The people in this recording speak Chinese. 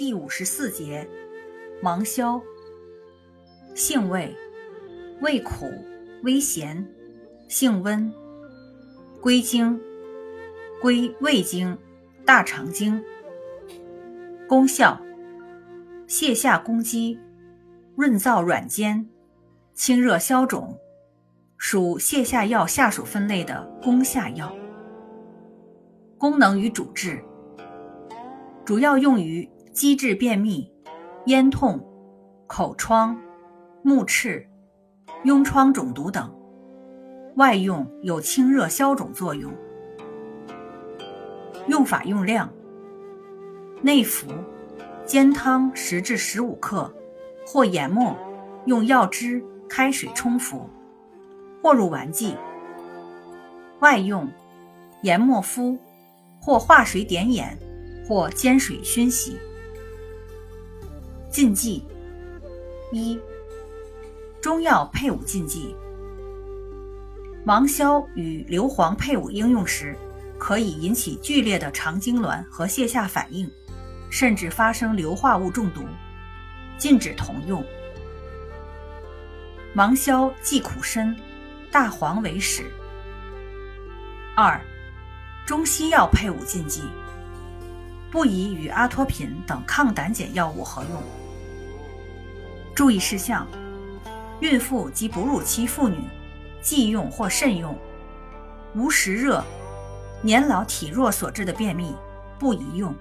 第五十四节，芒硝。性味，味苦，微咸，性温，归经，归胃经、大肠经。功效，泻下攻积，润燥软坚，清热消肿，属泻下药下属分类的攻下药。功能与主治。主要用于积滞便秘、咽痛、口疮、目赤、痈疮肿毒等；外用有清热消肿作用。用法用量：内服，煎汤十至十五克，或研末，用药汁开水冲服，或入丸剂；外用，研末敷，或化水点眼。或煎水熏洗。禁忌：一、中药配伍禁忌。芒硝与硫磺配伍应用时，可以引起剧烈的肠痉挛和泻下反应，甚至发生硫化物中毒，禁止同用。芒硝忌苦参、大黄为始。二、中西药配伍禁忌。不宜与阿托品等抗胆碱药物合用。注意事项：孕妇及哺乳期妇女忌用或慎用；无实热、年老体弱所致的便秘不宜用。